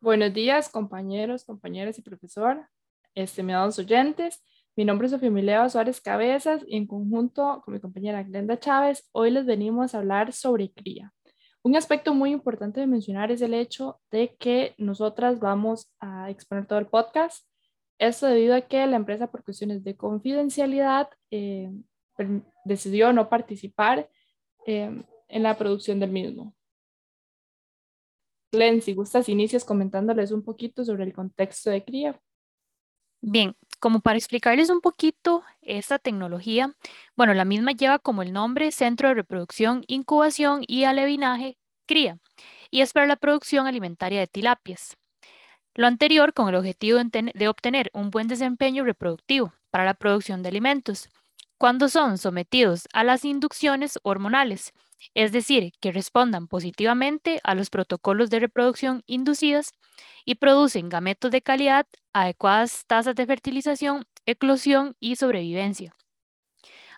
Buenos días, compañeros, compañeras y profesor, estimados oyentes. Mi nombre es Sofía Mileva Suárez Cabezas y en conjunto con mi compañera Glenda Chávez, hoy les venimos a hablar sobre cría. Un aspecto muy importante de mencionar es el hecho de que nosotras vamos a exponer todo el podcast. Esto debido a que la empresa, por cuestiones de confidencialidad, eh, decidió no participar eh, en la producción del mismo. Glenn, si gustas, inicias comentándoles un poquito sobre el contexto de cría. Bien, como para explicarles un poquito esta tecnología, bueno, la misma lleva como el nombre Centro de Reproducción, Incubación y Alevinaje Cría, y es para la producción alimentaria de tilapias. Lo anterior con el objetivo de obtener un buen desempeño reproductivo para la producción de alimentos, cuando son sometidos a las inducciones hormonales, es decir, que respondan positivamente a los protocolos de reproducción inducidas y producen gametos de calidad, adecuadas tasas de fertilización, eclosión y sobrevivencia.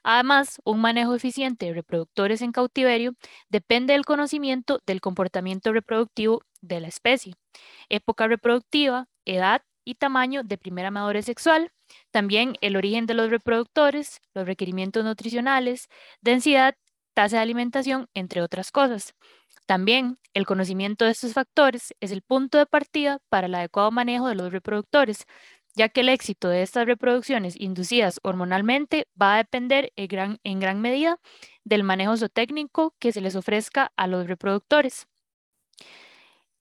Además, un manejo eficiente de reproductores en cautiverio depende del conocimiento del comportamiento reproductivo de la especie, época reproductiva, edad y tamaño de primera madurez sexual, también el origen de los reproductores, los requerimientos nutricionales, densidad tasa de alimentación, entre otras cosas. También el conocimiento de estos factores es el punto de partida para el adecuado manejo de los reproductores, ya que el éxito de estas reproducciones inducidas hormonalmente va a depender en gran, en gran medida del manejo zootécnico que se les ofrezca a los reproductores.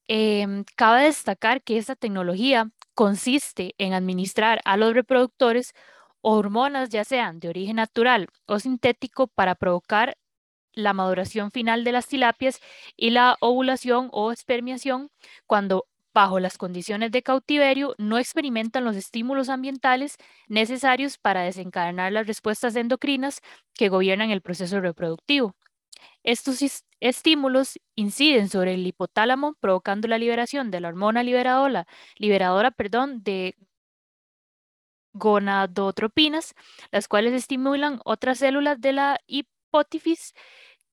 Em, cabe destacar que esta tecnología consiste en administrar a los reproductores hormonas ya sean de origen natural o sintético para provocar la maduración final de las tilapias y la ovulación o espermiación cuando bajo las condiciones de cautiverio no experimentan los estímulos ambientales necesarios para desencadenar las respuestas endocrinas que gobiernan el proceso reproductivo. Estos estímulos inciden sobre el hipotálamo provocando la liberación de la hormona liberadora, liberadora perdón, de gonadotropinas, las cuales estimulan otras células de la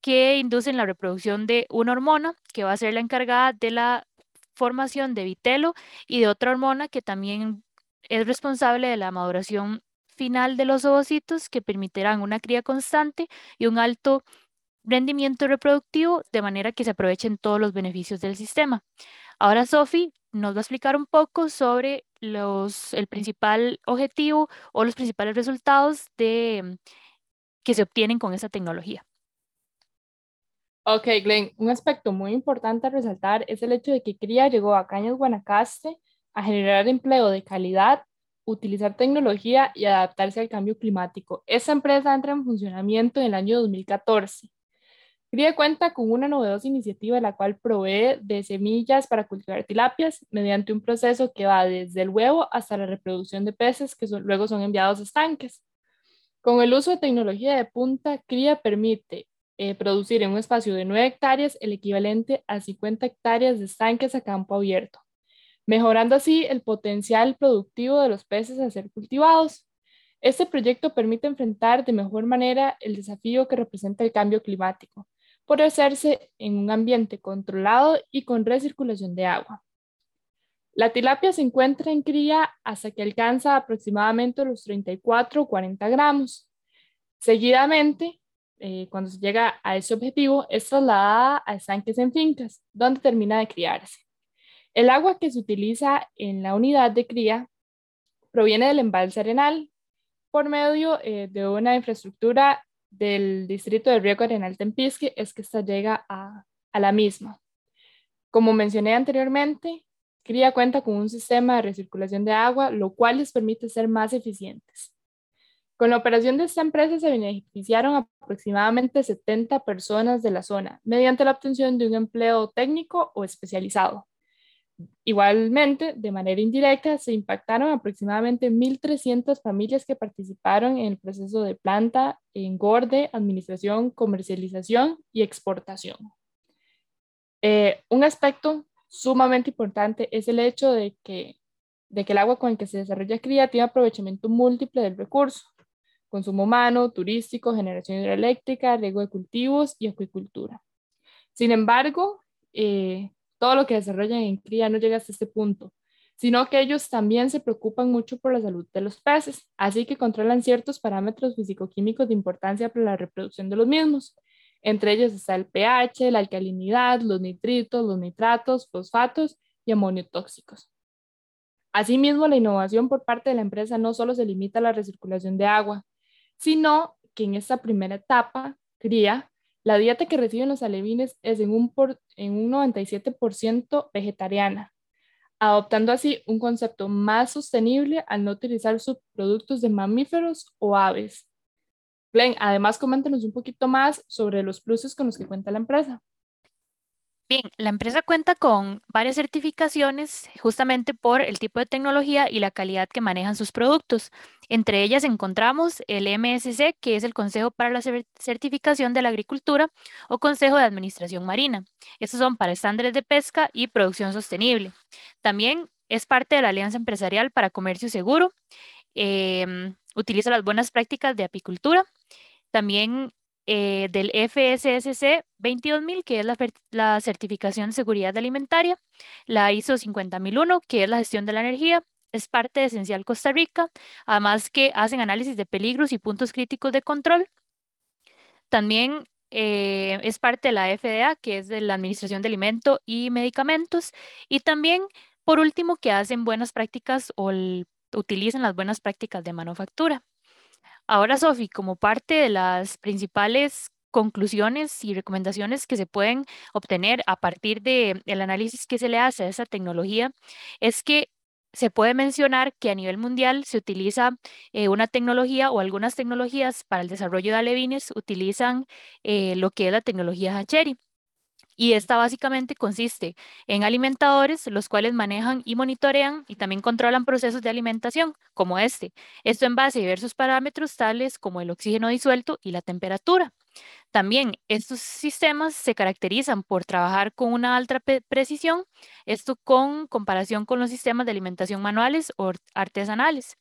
que inducen la reproducción de una hormona que va a ser la encargada de la formación de vitelo y de otra hormona que también es responsable de la maduración final de los ovocitos que permitirán una cría constante y un alto rendimiento reproductivo de manera que se aprovechen todos los beneficios del sistema. Ahora Sofi nos va a explicar un poco sobre los, el principal objetivo o los principales resultados de, que se obtienen con esta tecnología. Ok, Glenn, un aspecto muy importante a resaltar es el hecho de que CRIA llegó a Cañas Guanacaste a generar empleo de calidad, utilizar tecnología y adaptarse al cambio climático. Esta empresa entra en funcionamiento en el año 2014. CRIA cuenta con una novedosa iniciativa la cual provee de semillas para cultivar tilapias mediante un proceso que va desde el huevo hasta la reproducción de peces que luego son enviados a estanques. Con el uso de tecnología de punta, CRIA permite eh, producir en un espacio de 9 hectáreas el equivalente a 50 hectáreas de estanques a campo abierto, mejorando así el potencial productivo de los peces a ser cultivados. Este proyecto permite enfrentar de mejor manera el desafío que representa el cambio climático, por hacerse en un ambiente controlado y con recirculación de agua. La tilapia se encuentra en cría hasta que alcanza aproximadamente los 34 o 40 gramos. Seguidamente, eh, cuando se llega a ese objetivo, es trasladada a estanques en fincas, donde termina de criarse. El agua que se utiliza en la unidad de cría proviene del embalse arenal por medio eh, de una infraestructura del distrito de Riego Arenal Tempisque, es que esta llega a, a la misma. Como mencioné anteriormente, Cría cuenta con un sistema de recirculación de agua, lo cual les permite ser más eficientes. Con la operación de esta empresa se beneficiaron aproximadamente 70 personas de la zona mediante la obtención de un empleo técnico o especializado. Igualmente, de manera indirecta, se impactaron aproximadamente 1.300 familias que participaron en el proceso de planta, engorde, administración, comercialización y exportación. Eh, un aspecto sumamente importante es el hecho de que, de que el agua con el que se desarrolla cría tiene aprovechamiento múltiple del recurso consumo humano, turístico, generación hidroeléctrica, riego de cultivos y acuicultura. Sin embargo, eh, todo lo que desarrollan en cría no llega hasta este punto, sino que ellos también se preocupan mucho por la salud de los peces, así que controlan ciertos parámetros fisicoquímicos de importancia para la reproducción de los mismos. Entre ellos está el pH, la alcalinidad, los nitritos, los nitratos, fosfatos y amonio tóxicos. Asimismo, la innovación por parte de la empresa no solo se limita a la recirculación de agua, sino que en esta primera etapa, cría, la dieta que reciben los alevines es en un, en un 97% vegetariana, adoptando así un concepto más sostenible al no utilizar subproductos de mamíferos o aves. Glenn, además coméntanos un poquito más sobre los pluses con los que cuenta la empresa. Bien, la empresa cuenta con varias certificaciones justamente por el tipo de tecnología y la calidad que manejan sus productos. Entre ellas encontramos el MSC, que es el Consejo para la Certificación de la Agricultura o Consejo de Administración Marina. Estos son para estándares de pesca y producción sostenible. También es parte de la Alianza Empresarial para Comercio Seguro. Em, utiliza las buenas prácticas de apicultura. También eh, del FSSC 22000, que es la, certificación de seguridad alimentaria, la ISO 50001, que es la gestión de la energía, es parte de Esencial Costa Rica, además que hacen análisis de peligros y puntos críticos de control. También eh, es parte de la FDA, que es de la Administración de Alimentos y Medicamentos, y también, por último, que hacen buenas prácticas o utilizan las buenas prácticas de manufactura. Ahora, Sofi, como parte de las principales conclusiones y recomendaciones que se pueden obtener a partir del análisis que se le hace a esa tecnología, es que se puede mencionar que a nivel mundial se utiliza eh, una tecnología o algunas tecnologías para el desarrollo de alevines utilizan eh, lo que es la tecnología Hatchery. Y esta básicamente consiste en alimentadores, los cuales manejan y monitorean y también controlan procesos de alimentación, como este. Esto en base a diversos parámetros tales como el oxígeno disuelto y la temperatura. También estos sistemas se caracterizan por trabajar con una alta precisión, esto con comparación con los sistemas de alimentación manuales o artesanales.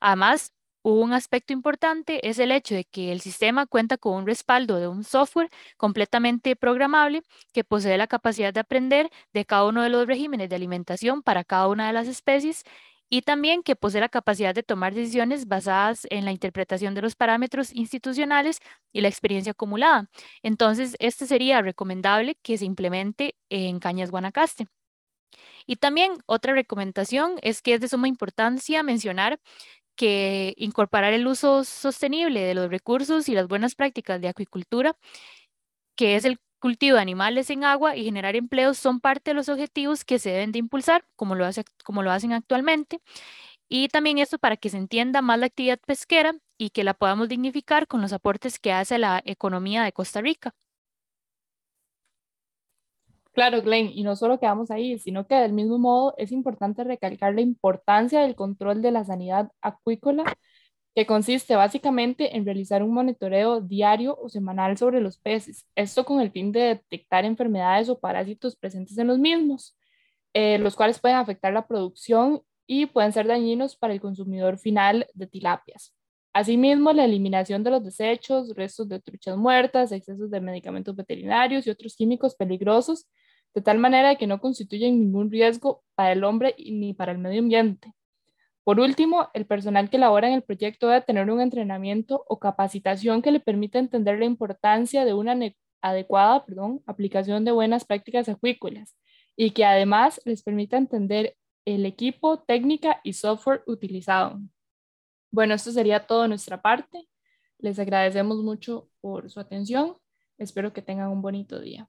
Además, un aspecto importante es el hecho de que el sistema cuenta con un respaldo de un software completamente programable que posee la capacidad de aprender de cada uno de los regímenes de alimentación para cada una de las especies y también que posee la capacidad de tomar decisiones basadas en la interpretación de los parámetros institucionales y la experiencia acumulada. Entonces, este sería recomendable que se implemente en Cañas Guanacaste. Y también otra recomendación es que es de suma importancia mencionar que incorporar el uso sostenible de los recursos y las buenas prácticas de acuicultura, que es el cultivo de animales en agua y generar empleos, son parte de los objetivos que se deben de impulsar, como lo, como lo hacen actualmente. Y también esto para que se entienda más la actividad pesquera y que la podamos dignificar con los aportes que hace la economía de Costa Rica. Claro, Glenn, y no solo quedamos ahí, sino que del mismo modo es importante recalcar la importancia del control de la sanidad acuícola, que consiste básicamente en realizar un monitoreo diario o semanal sobre los peces, esto con el fin de detectar enfermedades o parásitos presentes en los mismos, eh, los cuales pueden afectar la producción y pueden ser dañinos para el consumidor final de tilapias. Asimismo, la eliminación de los desechos, restos de truchas muertas, excesos de medicamentos veterinarios y otros químicos peligrosos de tal manera que no constituyen ningún riesgo para el hombre ni para el medio ambiente. Por último, el personal que labora en el proyecto debe tener un entrenamiento o capacitación que le permita entender la importancia de una adecuada perdón, aplicación de buenas prácticas acuícolas y que además les permita entender el equipo, técnica y software utilizado. Bueno, esto sería todo de nuestra parte. Les agradecemos mucho por su atención. Espero que tengan un bonito día.